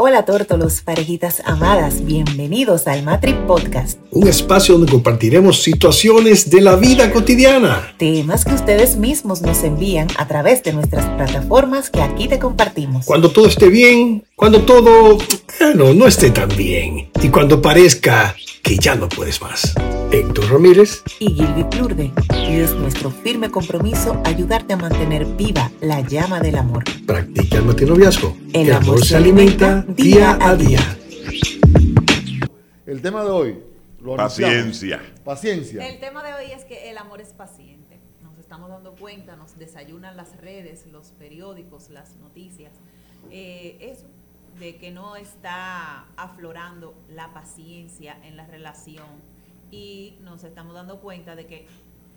Hola tórtolos, parejitas amadas, bienvenidos al Matri Podcast. Un espacio donde compartiremos situaciones de la vida cotidiana. Temas que ustedes mismos nos envían a través de nuestras plataformas que aquí te compartimos. Cuando todo esté bien, cuando todo, bueno, no esté tan bien. Y cuando parezca que ya no puedes más. Héctor Ramírez y Gilby Plurde. Y es nuestro firme compromiso ayudarte a mantener viva la llama del amor. Practica el matinoviazgo. El, amor, se alimenta día a día. El tema de hoy. Lo Paciencia. Paciencia. El tema de hoy es que el amor es paciente. Nos estamos dando cuenta, nos desayunan las redes, los periódicos, las noticias. Eh, eso, de que no está aflorando la paciencia en la relación y nos estamos dando cuenta de que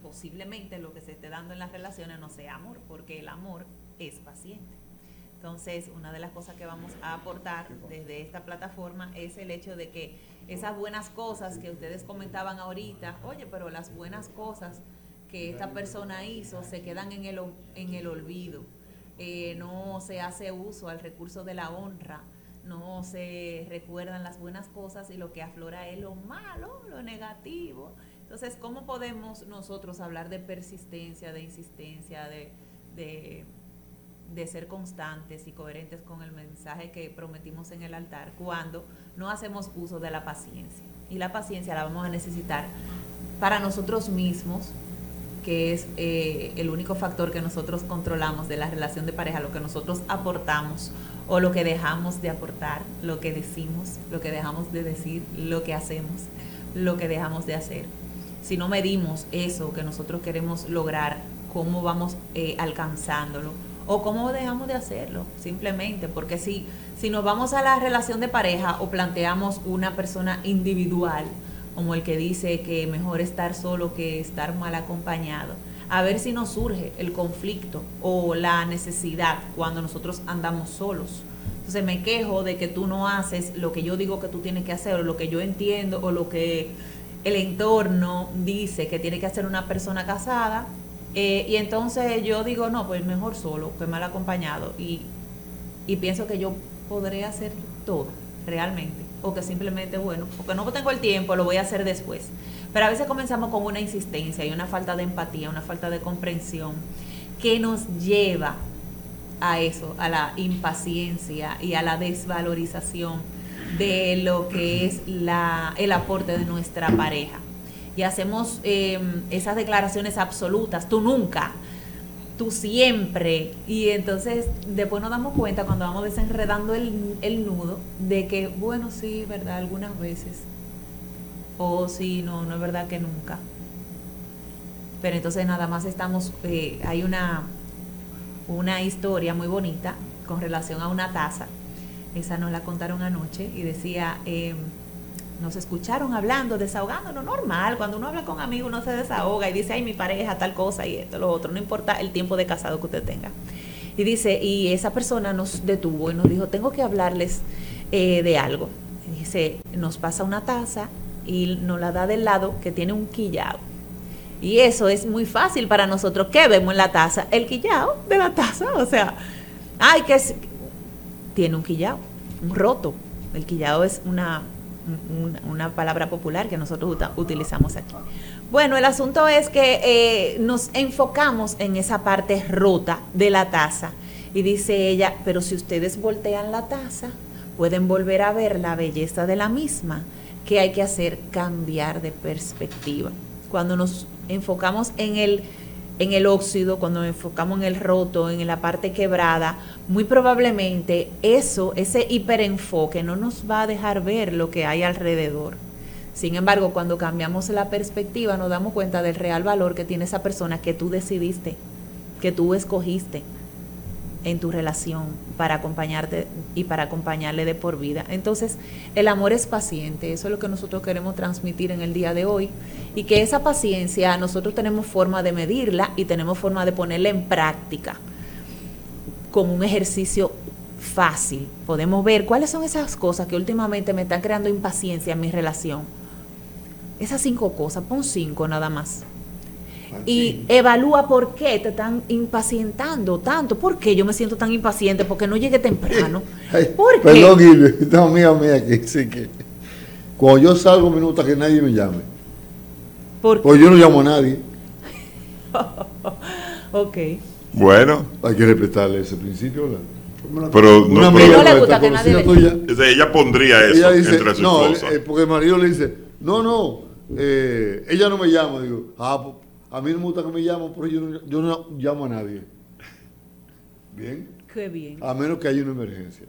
posiblemente lo que se esté dando en las relaciones no sea amor, porque el amor es paciente. Entonces, una de las cosas que vamos a aportar desde esta plataforma es el hecho de que esas buenas cosas que ustedes comentaban ahorita, oye, pero las buenas cosas que esta persona hizo se quedan en el, en el olvido. Eh, no se hace uso al recurso de la honra no se recuerdan las buenas cosas y lo que aflora es lo malo, lo negativo. Entonces, ¿cómo podemos nosotros hablar de persistencia, de insistencia, de, de, ser constantes y coherentes con el mensaje que prometimos en el altar cuando no hacemos uso de la paciencia? Y la paciencia la vamos a necesitar para nosotros mismos, que es eh, el único factor que nosotros controlamos de la relación de pareja, lo que nosotros aportamos o lo que dejamos de aportar, lo que decimos, lo que dejamos de decir, lo que hacemos, lo que dejamos de hacer. Si no medimos eso que nosotros queremos lograr, cómo vamos eh, alcanzándolo o cómo dejamos de hacerlo, simplemente, porque si, si nos vamos a la relación de pareja o planteamos una persona individual, como el que dice que mejor estar solo que estar mal acompañado, a ver si nos surge el conflicto o la necesidad cuando nosotros andamos solos. Entonces me quejo de que tú no haces lo que yo digo que tú tienes que hacer o lo que yo entiendo o lo que el entorno dice que tiene que hacer una persona casada. Eh, y entonces yo digo, no, pues mejor solo que mal acompañado. Y, y pienso que yo podré hacer todo realmente. O que simplemente, bueno, porque no tengo el tiempo, lo voy a hacer después. Pero a veces comenzamos con una insistencia y una falta de empatía, una falta de comprensión que nos lleva a eso, a la impaciencia y a la desvalorización de lo que es la, el aporte de nuestra pareja. Y hacemos em, esas declaraciones absolutas, tú nunca, tú siempre. Y entonces después nos damos cuenta cuando vamos desenredando el, el nudo de que, bueno, sí, ¿verdad? Algunas veces o si no, no es verdad que nunca. Pero entonces nada más estamos, eh, hay una, una historia muy bonita con relación a una taza. Esa nos la contaron anoche y decía, em, nos escucharon hablando, desahogándonos, normal, cuando uno habla con amigos uno se desahoga y dice, ay, mi pareja, tal cosa y esto, lo otro, no importa el tiempo de casado que usted tenga. Y dice, y esa persona nos detuvo y nos dijo, tengo que hablarles eh, de algo. dice, nos pasa una taza y nos la da del lado que tiene un quillao. Y eso es muy fácil para nosotros. ¿Qué vemos en la taza? El quillao de la taza. O sea, ay, que tiene un quillao, un roto. El quillao es una, una, palabra popular que nosotros utilizamos aquí. Bueno, el asunto es que eh, nos enfocamos en esa parte rota de la taza. Y dice ella, pero si ustedes voltean la taza, pueden volver a ver la belleza de la misma que hay que hacer cambiar de perspectiva. Cuando nos enfocamos en el, en el óxido, cuando nos enfocamos en el roto, en la parte quebrada, muy probablemente eso, ese hiperenfoque no nos va a dejar ver lo que hay alrededor. Sin embargo, cuando cambiamos la perspectiva, nos damos cuenta del real valor que tiene esa persona que tú decidiste, que tú escogiste en tu relación para acompañarte y para acompañarle de por vida. Entonces, el amor es paciente, eso es lo que nosotros queremos transmitir en el día de hoy y que esa paciencia nosotros tenemos forma de medirla y tenemos forma de ponerla en práctica como un ejercicio fácil. Podemos ver cuáles son esas cosas que últimamente me están creando impaciencia en mi relación. Esas cinco cosas, pon cinco nada más. Y evalúa por qué te están impacientando tanto. ¿Por qué yo me siento tan impaciente? Porque no llegué temprano. ¿Por qué? Perdón, Guilherme, no, mía, mía, que dice que cuando yo salgo minutos que nadie me llame. ¿Por Pues yo no llamo a nadie. Ok. Bueno, Hay que respetarle ese principio, ¿verdad? pero Una no, amiga pero- No le gusta que nadie le- tuya, o sea, ella pondría eso ella dice, entre sus no, cosas. eh, porque el marido le dice, no, no, eh, ella no me llama. Digo, ah, pues, a mí no me gusta que me llamen, pero yo no, yo no llamo a nadie. Bien, Qué bien. a menos que haya una emergencia.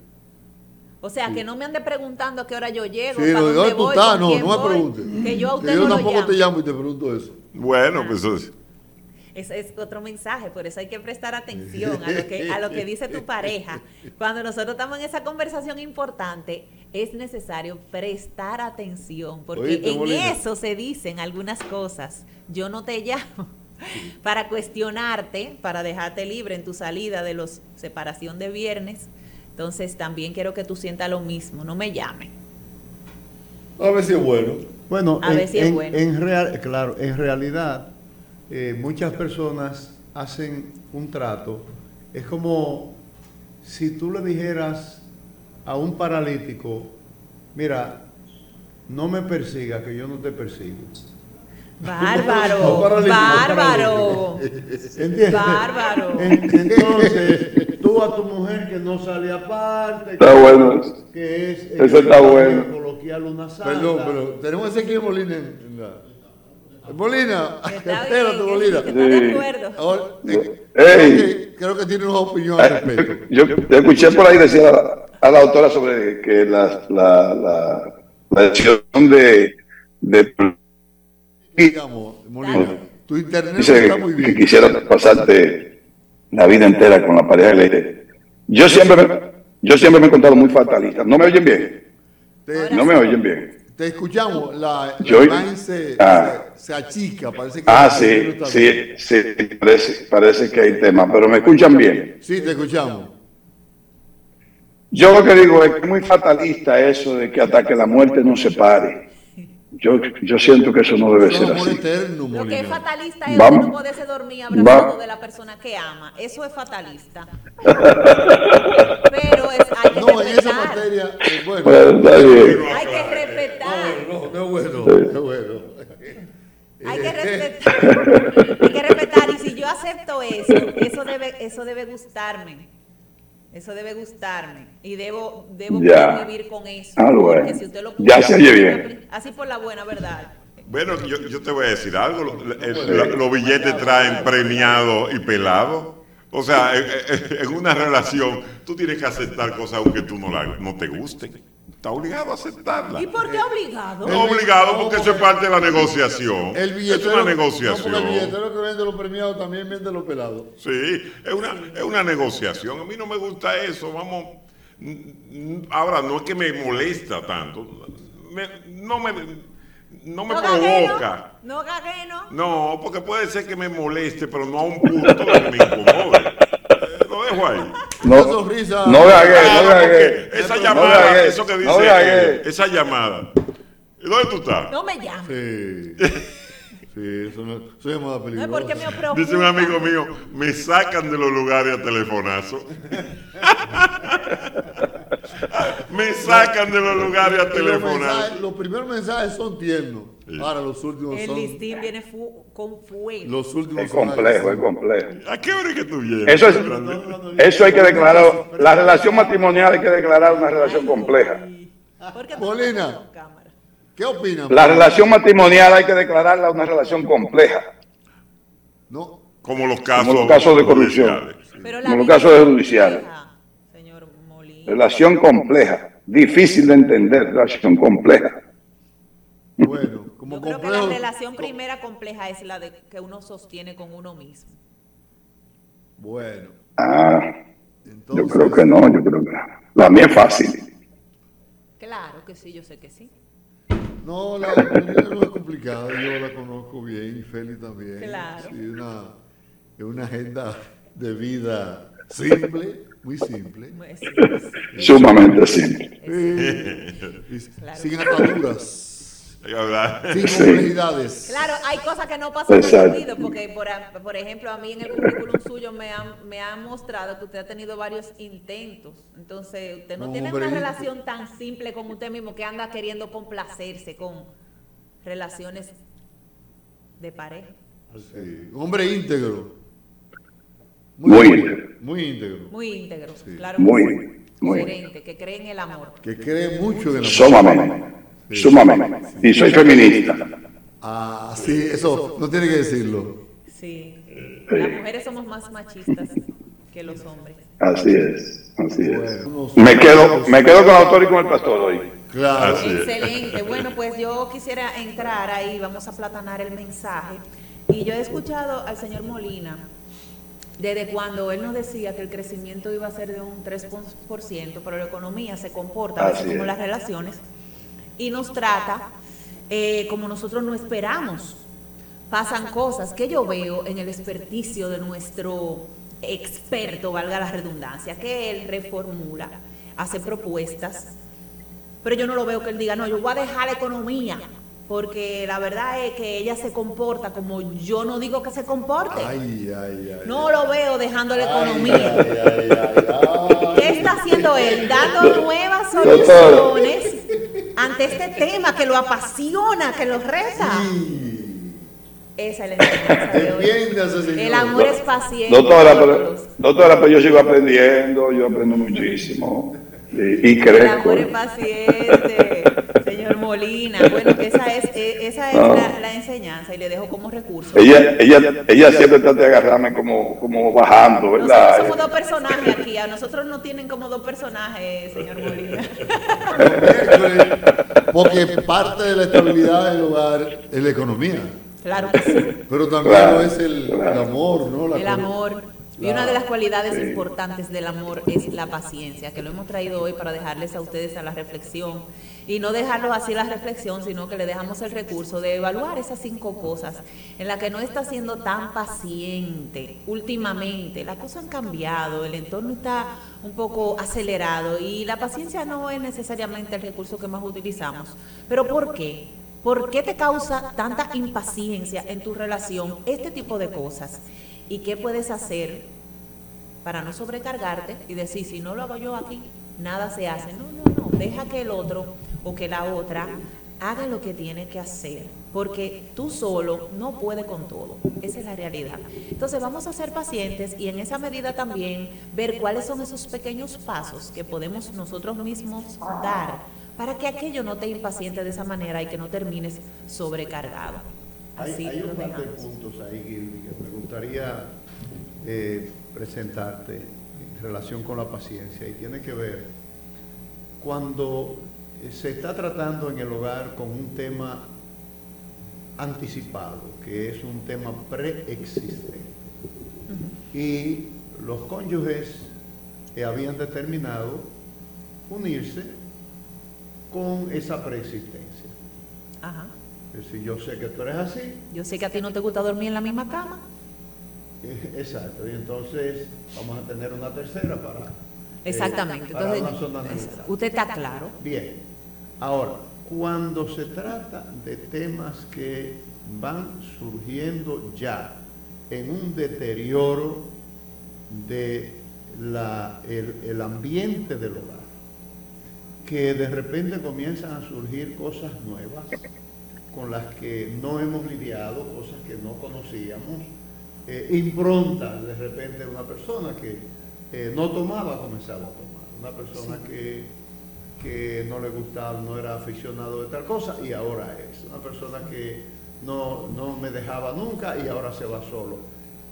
O sea, que no me ande preguntando a qué hora yo llego, Sí, para ¿de dónde tú estás? No, no me preguntes. Que yo a usted yo no lo tampoco llamo. te llamo y te pregunto eso. Bueno, pues Ese es otro mensaje, por eso hay que prestar atención a lo que, a lo que dice tu pareja. Cuando nosotros estamos en esa conversación importante, es necesario prestar atención, porque Oíste, en Molina. eso se dicen algunas cosas. Yo no te llamo para cuestionarte, para dejarte libre en tu salida de los separación de viernes. Entonces también quiero que tú sientas lo mismo, no me llames. A ver si es bueno. Bueno, A en, ver si es en- bueno. en real, claro, en realidad eh, muchas personas hacen un trato. Es como si tú le dijeras a un paralítico, mira, no me persiga, que yo no te persigo. Bárbaro, No, paralítico, bárbaro. ¿Entiendes? Bárbaro. En- entonces, tú a tu mujer que no sale aparte, Está bueno. que es Eso el está bueno. coloquial una santa. Perdón, pero tenemos a Ezequiel Molina en, en la... Molina, Está espérate, que de Sí. eh, Ey. creo, que, que tiene una opinión al respecto. Yo te escuché por ahí decir a la, a la autora sobre que la, la, la, la decisión de, de Digamos, Molina, tu internet dice está muy que bien. quisiera pasarte la vida entera con la pareja que le dije. Yo siempre me, yo siempre me he encontrado muy fatalista. ¿No me oyen bien? No me oyen bien. Te escuchamos, la, la Yo- imagen se, Ah. se, se achica, parece que Ah, sí, no sí, sí, parece, parece que hay tema, pero me escuchan bien. Sí, te escuchamos. Yo lo que digo es que es muy fatalista eso de que hasta que la muerte nos separe. Yo, yo siento que eso no debe ser así. Lo que es fatalista es Vamos. que no poderse dormir abrazado Vamos. de la persona que ama. Eso es fatalista. Pero es, hay que No, en esa materia, eh, bueno, Bueno, está bien. Hay que respetar. no, no es bueno, no es bueno. Hay que respetar. Hay que respetar. Y si yo acepto eso, eso debe, eso debe gustarme. Eso debe gustarme. Y debo, debo Ya. poder vivir con eso. Ah, bueno. Porque si usted lo Ya se oye bien. Así por la buena verdad. bueno, yo, yo te voy a decir algo. el- los billetes traen premiado y pelado. O sea, en una relación tú tienes que aceptar cosas aunque tú no, la, no te gusten. Estás obligado a aceptarla. ¿Y por qué obligado? No obligado porque eso es parte de la negociación. El es billetero, una no, porque negociación. el billetero que vende los premiados también vende los pelados. Sí, es una, es una negociación. A mí no me gusta eso. Vamos. Ahora, no es que me molesta tanto. Me- no me, no me No gagueno. provoca. No gagueno. No, porque puede ser que me moleste, pero no a un punto de que me incomode. Eh, Lo dejo ahí. No, sonrisa. no gagué, Claro, no gagué. porque esa No llamada, gagué, eso que dice, no gagué. esa llamada. ¿Y dónde tú estás? No me llame. Sí. Sí, eso no eso es llamada No es peligrosa. porque me preocupa. Dice un amigo mío, me sacan de los lugares a telefonazo. me sacan de los lugares a Y los, telefonazo. mensajes- los primeros mensajes son tiernos. Ahora los últimos El son. listín viene fu- con fuego. Los últimos Es son complejo, es complejo. ¿A qué hora es que tú vienes? Eso es, eso hay que declarar. La relación matrimonial hay que declarar una relación compleja. ¿Por qué tú Molina. ¿Qué opinan? La relación matrimonial hay que declararla una relación compleja. No, Como los casos, Como los casos de corrupción. Como los casos es judiciales. Relación compleja. Difícil de entender, relación compleja. bueno, como Yo creo que la relación primera compleja es la de que uno sostiene con uno mismo. Bueno, Ah, entonces. yo creo que no, yo creo que la mía es fácil. Claro que sí, yo sé que sí. No, la vida no es complicada, yo la conozco bien y Feli también. Claro. Sí, una, es una agenda de vida simple, muy simple. Sí, sí. Sumamente simple. Eh, Claro. Sin ataduras. Sin complejidades. Claro, hay cosas que no pasan olvido, porque por, por ejemplo, a mí en el currículum suyo me han, me han mostrado que usted ha tenido varios intentos. Entonces, usted no, No, tiene hombre. una relación tan simple con usted mismo que anda queriendo complacerse con relaciones de pareja. Sí, Un hombre íntegro. Muy íntegro, íntegro. Muy íntegro. Muy íntegro, Sí. claro. que Muy, sí. muy. Que cree en el amor. Que cree mucho en el amor. Sumamente. Sumamente. Y soy feminista. Ah, sí, eso no tiene que decirlo. Sí. Las mujeres somos más machistas que los hombres. Así es. Así es. Me quedo, me quedo con el autor y con el pastor hoy. Claro. Así es. Excelente. Bueno, pues yo quisiera entrar ahí, vamos a platanar el mensaje. Y yo he escuchado al señor Molina desde cuando él nos decía que el crecimiento iba a ser de un 3%, pero la economía se comporta Así como es. las relaciones y nos trata eh, como nosotros no esperamos. Pasan cosas que yo veo en el experticio de nuestro experto, valga la redundancia, que él reformula, hace propuestas pero yo no lo veo que él diga, no, yo voy a dejar la economía, porque la verdad es que ella se comporta como yo no digo que se comporte. Ay, ay, ay. no lo veo dejando la economía. ay, ay, ay, ay. ¿Qué está haciendo él? Dando nuevas soluciones ante este tema que lo apasiona, que lo reta. Esa es la enseñanza de hoy. El amor es paciente. Doctora, pero, doctora, pero yo sigo aprendiendo, yo aprendo muchísimo. Y, y El crezco. amor es paciente, señor Molina. Bueno, que esa es, eh, esa es Ah. la, la enseñanza y le dejo como recurso. Ella, ella, ella siempre trata de agarrarme como, como bajando, Nosotros ¿verdad? somos dos personajes aquí, a nosotros no tienen como dos personajes, señor Molina. Porque parte de la estabilidad del hogar es la economía. Claro que sí, Pero también Claro, lo es el, el amor, ¿no? La el amor. Y una de las cualidades Sí. importantes del amor es la paciencia, que lo hemos traído hoy para dejarles a ustedes a la reflexión. Y no dejarlos así la reflexión, sino que le dejamos el recurso de evaluar esas cinco cosas en las que no está siendo tan paciente últimamente. Las cosas han cambiado, el entorno está un poco acelerado y la paciencia no es necesariamente el recurso que más utilizamos. ¿Pero por qué? ¿Por qué te causa tanta impaciencia en tu relación este tipo de cosas? ¿Y qué puedes hacer para no sobrecargarte y decir, si no lo hago yo aquí, nada se hace? No, no, no, deja que el otro o que la otra haga lo que tiene que hacer, porque tú solo no puedes con todo, esa es la realidad. Entonces vamos a ser pacientes y en esa medida también ver cuáles son esos pequeños pasos que podemos nosotros mismos dar para que aquello no te impaciente de esa manera y que no termines sobrecargado. Hay, Así hay un par de puntos ahí, Gilby, que me gustaría eh, presentarte en relación con la paciencia y tiene que ver cuando eh, se está tratando en el hogar con un tema anticipado, que es un tema preexistente. Y los cónyuges eh, habían determinado unirse con esa preexistencia. Ajá. Es decir, yo sé que tú eres así, Yo sé que a ti no te gusta dormir en la misma cama. exacto, y entonces vamos a tener una tercera para... eh, Exactamente. para Entonces, una zona usted está claro. Bien, ahora, cuando se trata de temas que van surgiendo ya en un deterioro de la, el, el ambiente del hogar, que de repente comienzan a surgir cosas nuevas con las que no hemos lidiado, cosas que no conocíamos, eh, improntas de repente una persona que eh, no tomaba, comenzaba a tomar, una persona que, que no le gustaba, no era aficionado de tal cosa y ahora es, una persona que no, no me dejaba nunca y ahora se va solo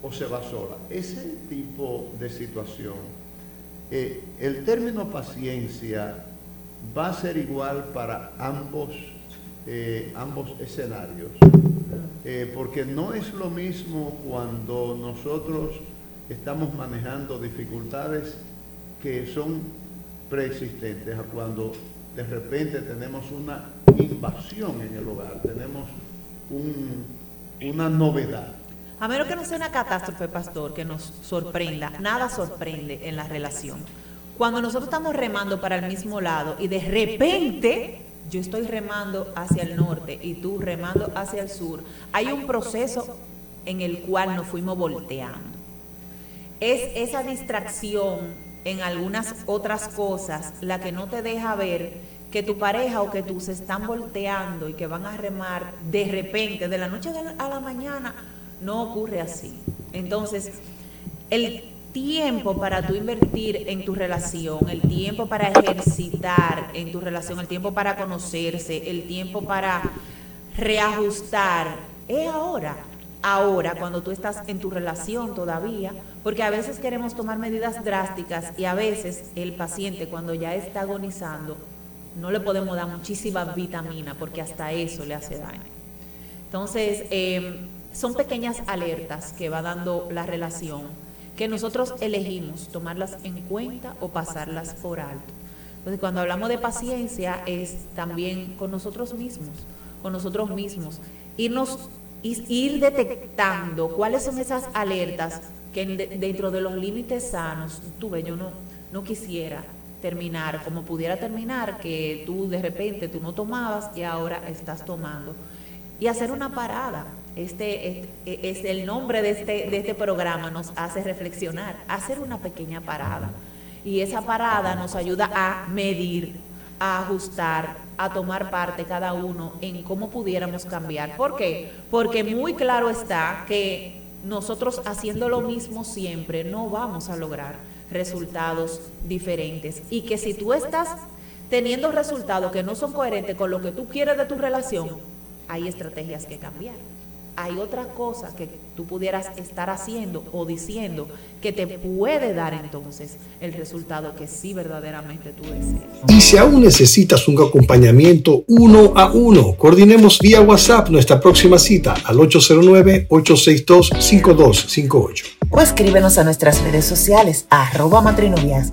o se va sola. Ese tipo de situación, eh, el término paciencia va a ser igual para ambos, eh, ambos escenarios, Eh, porque no es lo mismo cuando nosotros estamos manejando dificultades que son preexistentes a cuando de repente tenemos una invasión en el hogar, tenemos un- una novedad. A menos que no sea una catástrofe, pastor, que nos sorprenda. Nada sorprende en la relación. Cuando nosotros estamos remando para el mismo lado y de repente yo estoy remando hacia el norte y tú remando hacia el sur, hay un proceso en el cual nos fuimos volteando. Es esa distracción en algunas otras cosas la que no te deja ver que tu pareja o que tú se están volteando y que van a remar de repente, de la noche a la mañana, no ocurre así. Entonces, el tiempo para tú invertir en tu relación, el tiempo para ejercitar en tu relación, el tiempo para conocerse, el tiempo para reajustar, es ahora. Ahora, cuando tú estás en tu relación todavía, porque a veces queremos tomar medidas drásticas y a veces el paciente cuando ya está agonizando, no le podemos dar muchísima vitamina porque hasta eso le hace daño. Entonces, em, son pequeñas alertas que va dando la relación que nosotros elegimos tomarlas en cuenta o pasarlas por alto. Entonces, cuando hablamos de paciencia es también con nosotros mismos, con nosotros mismos, irnos ir detectando cuáles son esas alertas que dentro de los límites sanos, tuve yo no no quisiera terminar como pudiera terminar, que tú de repente tú no tomabas y ahora estás tomando. Y hacer una parada, este, este, es el nombre de este, de este programa, nos hace reflexionar, hacer una pequeña parada. Y esa parada nos ayuda a medir, a ajustar, a tomar parte cada uno en cómo pudiéramos cambiar. ¿Por qué? Porque muy claro está que nosotros haciendo lo mismo siempre no vamos a lograr resultados diferentes. Y que si tú estás teniendo resultados que no son coherentes con lo que tú quieres de tu relación, hay estrategias que cambiar hay otra cosa que tú pudieras estar haciendo o diciendo que te puede dar entonces el resultado que sí verdaderamente tú deseas. Y si aún necesitas un acompañamiento uno a uno, coordinemos vía WhatsApp nuestra próxima cita al 809-862-5258. O escríbenos a nuestras redes sociales arroba matrinovias